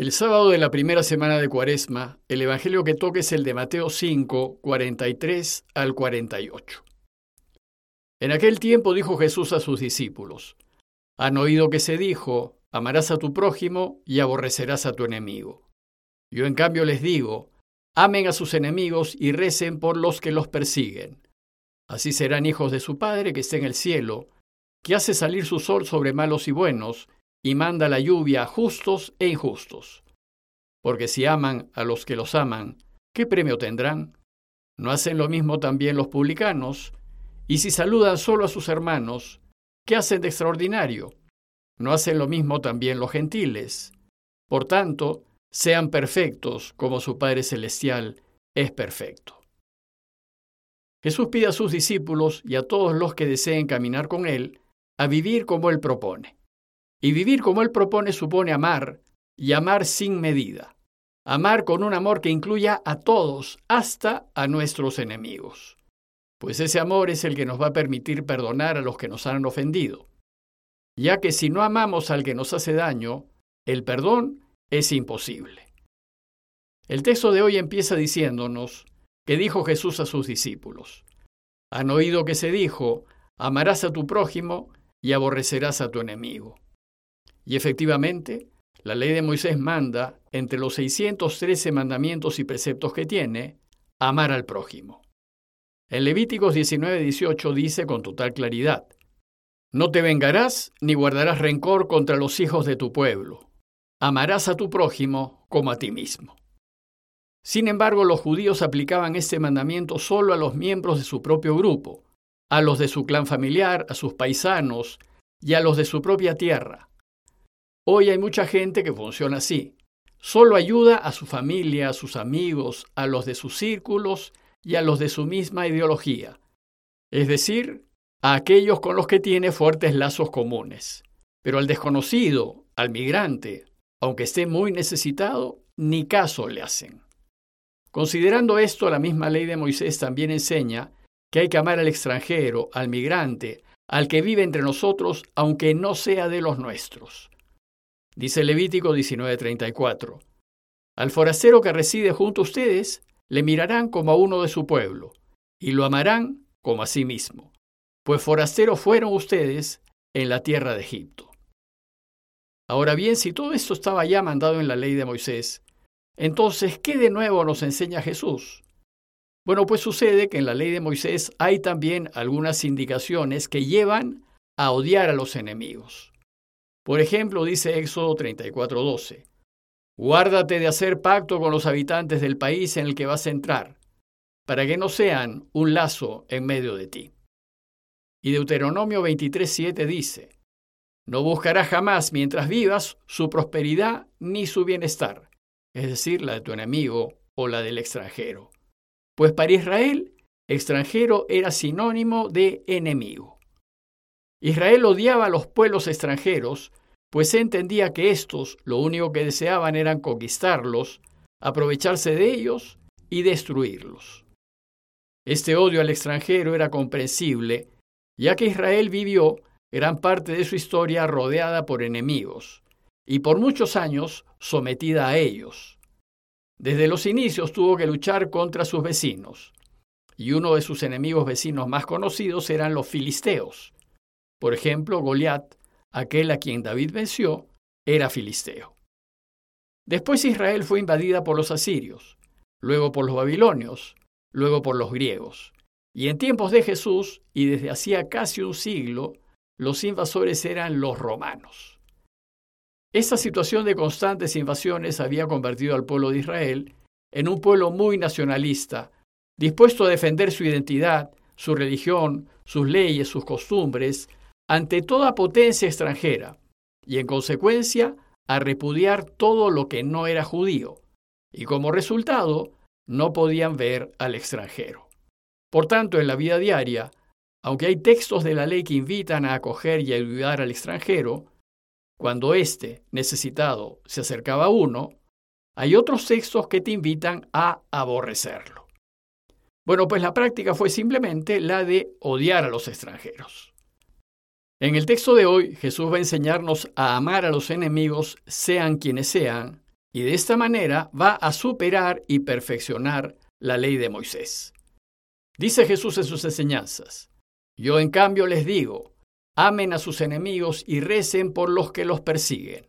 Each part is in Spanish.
El sábado de la primera semana de Cuaresma, el Evangelio que toque es el de Mateo 5, 43 al 48. En aquel tiempo dijo Jesús a sus discípulos, Han oído que se dijo, amarás a tu prójimo y aborrecerás a tu enemigo. Yo en cambio les digo, amen a sus enemigos y recen por los que los persiguen. Así serán hijos de su Padre que está en el cielo, que hace salir su sol sobre malos y buenos, y manda la lluvia a justos e injustos. Porque si aman a los que los aman, ¿qué premio tendrán? ¿No hacen lo mismo también los publicanos? Y si saludan solo a sus hermanos, ¿qué hacen de extraordinario? ¿No hacen lo mismo también los gentiles? Por tanto, sean perfectos como su Padre Celestial es perfecto. Jesús pide a sus discípulos y a todos los que deseen caminar con Él a vivir como Él propone. Y vivir como Él propone supone amar, y amar sin medida. Amar con un amor que incluya a todos, hasta a nuestros enemigos. Pues ese amor es el que nos va a permitir perdonar a los que nos han ofendido. Ya que si no amamos al que nos hace daño, el perdón es imposible. El texto de hoy empieza diciéndonos que dijo Jesús a sus discípulos. Han oído que se dijo, amarás a tu prójimo y aborrecerás a tu enemigo. Y efectivamente, la ley de Moisés manda, entre los 613 mandamientos y preceptos que tiene, amar al prójimo. En Levíticos 19:18 dice con total claridad, No te vengarás ni guardarás rencor contra los hijos de tu pueblo. Amarás a tu prójimo como a ti mismo. Sin embargo, los judíos aplicaban este mandamiento solo a los miembros de su propio grupo, a los de su clan familiar, a sus paisanos y a los de su propia tierra. Hoy hay mucha gente que funciona así. Solo ayuda a su familia, a sus amigos, a los de sus círculos y a los de su misma ideología. Es decir, a aquellos con los que tiene fuertes lazos comunes. Pero al desconocido, al migrante, aunque esté muy necesitado, ni caso le hacen. Considerando esto, la misma ley de Moisés también enseña que hay que amar al extranjero, al migrante, al que vive entre nosotros, aunque no sea de los nuestros. Dice Levítico 19:34. Al forastero que reside junto a ustedes, le mirarán como a uno de su pueblo, y lo amarán como a sí mismo, pues forasteros fueron ustedes en la tierra de Egipto. Ahora bien, si todo esto estaba ya mandado en la ley de Moisés, entonces, ¿qué de nuevo nos enseña Jesús? Bueno, pues sucede que en la ley de Moisés hay también algunas indicaciones que llevan a odiar a los enemigos. Por ejemplo, dice Éxodo 34:12, Guárdate de hacer pacto con los habitantes del país en el que vas a entrar, para que no sean un lazo en medio de ti. Y Deuteronomio 23:7 dice, No buscarás jamás mientras vivas su prosperidad ni su bienestar, es decir, la de tu enemigo o la del extranjero pues para Israel, extranjero era sinónimo de enemigo. Israel odiaba a los pueblos extranjeros, pues entendía que éstos lo único que deseaban era conquistarlos, aprovecharse de ellos y destruirlos. Este odio al extranjero era comprensible, ya que Israel vivió gran parte de su historia rodeada por enemigos, y por muchos años sometida a ellos. Desde los inicios tuvo que luchar contra sus vecinos, y uno de sus enemigos vecinos más conocidos eran los filisteos. Por ejemplo, Goliat, aquel a quien David venció, era filisteo. Después Israel fue invadida por los asirios, luego por los babilonios, luego por los griegos. Y en tiempos de Jesús, y desde hacía casi un siglo, los invasores eran los romanos. Esta situación de constantes invasiones había convertido al pueblo de Israel en un pueblo muy nacionalista, dispuesto a defender su identidad, su religión, sus leyes, sus costumbres, ante toda potencia extranjera, y en consecuencia a repudiar todo lo que no era judío, y como resultado no podían ver al extranjero. Por tanto, en la vida diaria, aunque hay textos de la ley que invitan a acoger y ayudar al extranjero, cuando éste, necesitado, se acercaba a uno, hay otros textos que te invitan a aborrecerlo. Bueno, pues la práctica fue simplemente la de odiar a los extranjeros. En el texto de hoy, Jesús va a enseñarnos a amar a los enemigos, sean quienes sean, y de esta manera va a superar y perfeccionar la ley de Moisés. Dice Jesús en sus enseñanzas, yo en cambio les digo, amen a sus enemigos y recen por los que los persiguen.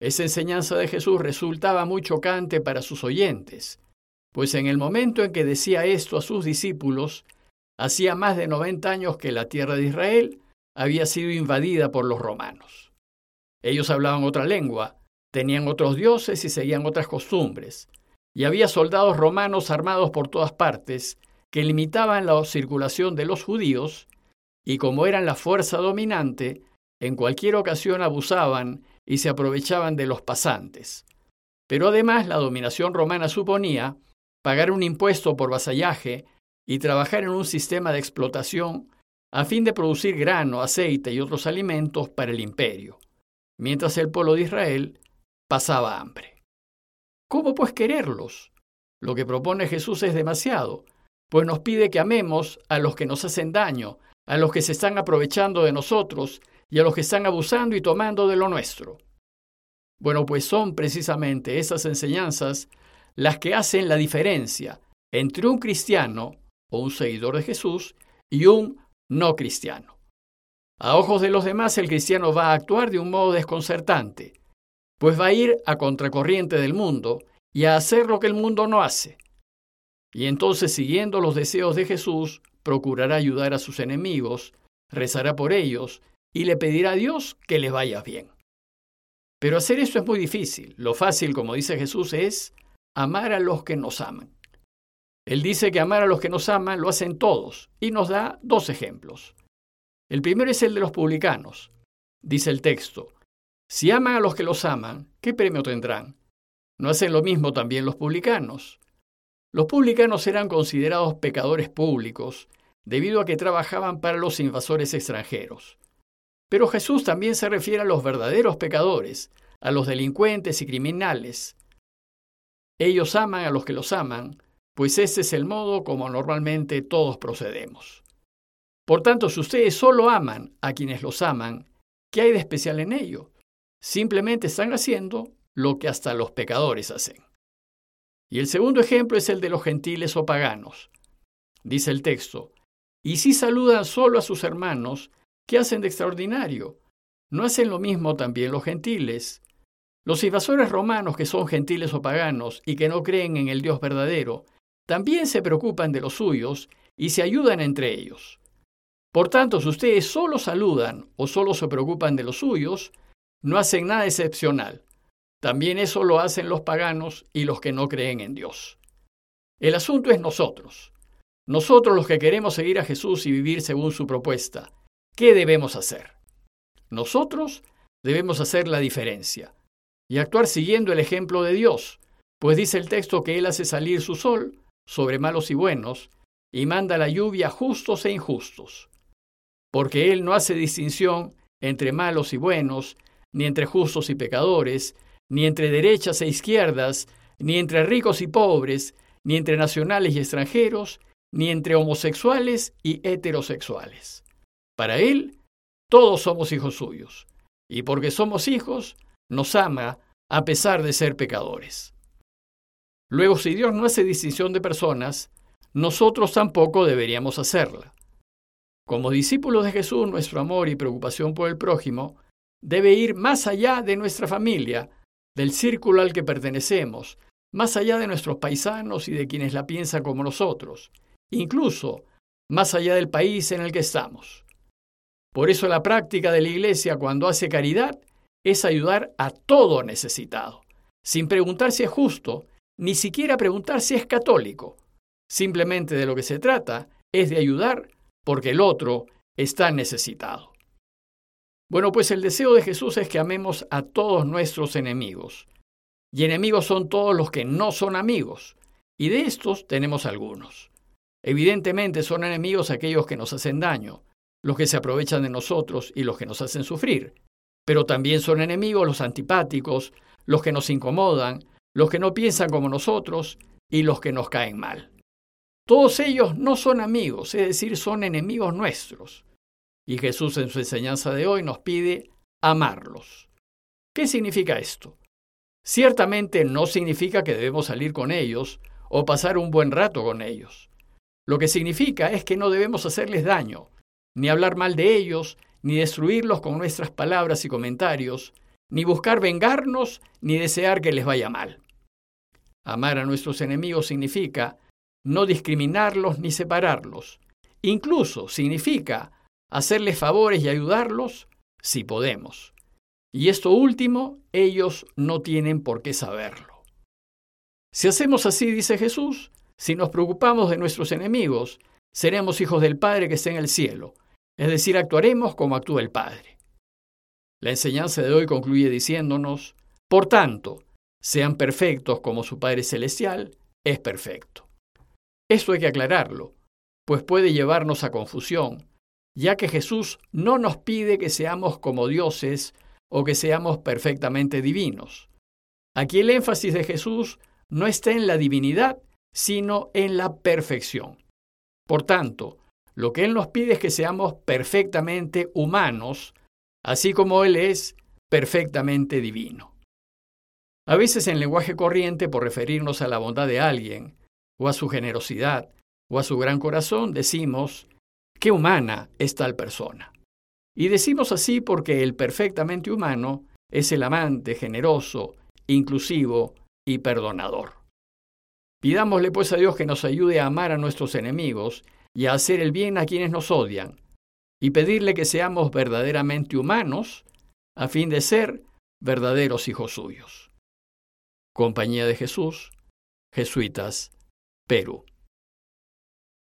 Esa enseñanza de Jesús resultaba muy chocante para sus oyentes, pues en el momento en que decía esto a sus discípulos, hacía más de 90 años que la tierra de Israel había sido invadida por los romanos. Ellos hablaban otra lengua, tenían otros dioses y seguían otras costumbres, y había soldados romanos armados por todas partes que limitaban la circulación de los judíos, y como eran la fuerza dominante, en cualquier ocasión abusaban y se aprovechaban de los pasantes. Pero además la dominación romana suponía pagar un impuesto por vasallaje y trabajar en un sistema de explotación a fin de producir grano, aceite y otros alimentos para el imperio, mientras el pueblo de Israel pasaba hambre. ¿Cómo pues quererlos? Lo que propone Jesús es demasiado, pues nos pide que amemos a los que nos hacen daño, a los que se están aprovechando de nosotros y a los que están abusando y tomando de lo nuestro. Bueno, pues son precisamente esas enseñanzas las que hacen la diferencia entre un cristiano o un seguidor de Jesús y un no cristiano. A ojos de los demás el cristiano va a actuar de un modo desconcertante, pues va a ir a contracorriente del mundo y a hacer lo que el mundo no hace. Y entonces, siguiendo los deseos de Jesús, procurará ayudar a sus enemigos, rezará por ellos y le pedirá a Dios que les vaya bien. Pero hacer esto es muy difícil. Lo fácil, como dice Jesús, es amar a los que nos aman. Él dice que amar a los que nos aman lo hacen todos y nos da dos ejemplos. El primero es el de los publicanos. Dice el texto, si aman a los que los aman, ¿qué premio tendrán? ¿No hacen lo mismo también los publicanos? Los publicanos eran considerados pecadores públicos debido a que trabajaban para los invasores extranjeros. Pero Jesús también se refiere a los verdaderos pecadores, a los delincuentes y criminales. Ellos aman a los que los aman, pues ese es el modo como normalmente todos procedemos. Por tanto, si ustedes solo aman a quienes los aman, ¿qué hay de especial en ello? Simplemente están haciendo lo que hasta los pecadores hacen. Y el segundo ejemplo es el de los gentiles o paganos. Dice el texto, y si saludan solo a sus hermanos, ¿Qué hacen de extraordinario? ¿No hacen lo mismo también los gentiles? Los invasores romanos que son gentiles o paganos y que no creen en el Dios verdadero, también se preocupan de los suyos y se ayudan entre ellos. Por tanto, si ustedes solo saludan o solo se preocupan de los suyos, no hacen nada excepcional. También eso lo hacen los paganos y los que no creen en Dios. El asunto es nosotros. Nosotros los que queremos seguir a Jesús y vivir según su propuesta. ¿Qué debemos hacer? Nosotros debemos hacer la diferencia y actuar siguiendo el ejemplo de Dios, pues dice el texto que Él hace salir su sol sobre malos y buenos y manda la lluvia a justos e injustos, porque Él no hace distinción entre malos y buenos, ni entre justos y pecadores, ni entre derechas e izquierdas, ni entre ricos y pobres, ni entre nacionales y extranjeros, ni entre homosexuales y heterosexuales. Para Él, todos somos hijos suyos, y porque somos hijos, nos ama a pesar de ser pecadores. Luego, si Dios no hace distinción de personas, nosotros tampoco deberíamos hacerla. Como discípulos de Jesús, nuestro amor y preocupación por el prójimo debe ir más allá de nuestra familia, del círculo al que pertenecemos, más allá de nuestros paisanos y de quienes la piensan como nosotros, incluso más allá del país en el que estamos. Por eso la práctica de la Iglesia cuando hace caridad es ayudar a todo necesitado, sin preguntar si es justo, ni siquiera preguntar si es católico. Simplemente de lo que se trata es de ayudar porque el otro está necesitado. Bueno, pues el deseo de Jesús es que amemos a todos nuestros enemigos. Y enemigos son todos los que no son amigos. Y de estos tenemos algunos. Evidentemente son enemigos aquellos que nos hacen daño, los que se aprovechan de nosotros y los que nos hacen sufrir. Pero también son enemigos los antipáticos, los que nos incomodan, los que no piensan como nosotros y los que nos caen mal. Todos ellos no son amigos, es decir, son enemigos nuestros. Y Jesús en su enseñanza de hoy nos pide amarlos. ¿Qué significa esto? Ciertamente no significa que debemos salir con ellos o pasar un buen rato con ellos. Lo que significa es que no debemos hacerles daño, ni hablar mal de ellos, ni destruirlos con nuestras palabras y comentarios, ni buscar vengarnos, ni desear que les vaya mal. Amar a nuestros enemigos significa no discriminarlos ni separarlos. Incluso significa hacerles favores y ayudarlos si podemos. Y esto último, ellos no tienen por qué saberlo. Si hacemos así, dice Jesús, si nos preocupamos de nuestros enemigos, seremos hijos del Padre que está en el cielo, es decir, actuaremos como actúa el Padre. La enseñanza de hoy concluye diciéndonos, por tanto, sean perfectos como su Padre Celestial es perfecto. Esto hay que aclararlo, pues puede llevarnos a confusión, ya que Jesús no nos pide que seamos como dioses o que seamos perfectamente divinos. Aquí el énfasis de Jesús no está en la divinidad, sino en la perfección. Por tanto, lo que Él nos pide es que seamos perfectamente humanos, así como Él es perfectamente divino. A veces en lenguaje corriente, por referirnos a la bondad de alguien, o a su generosidad, o a su gran corazón, decimos, qué humana es tal persona. Y decimos así porque el perfectamente humano es el amante generoso, inclusivo y perdonador. Pidámosle pues a Dios que nos ayude a amar a nuestros enemigos y a hacer el bien a quienes nos odian, y pedirle que seamos verdaderamente humanos a fin de ser verdaderos hijos suyos. Compañía de Jesús, Jesuitas, Perú.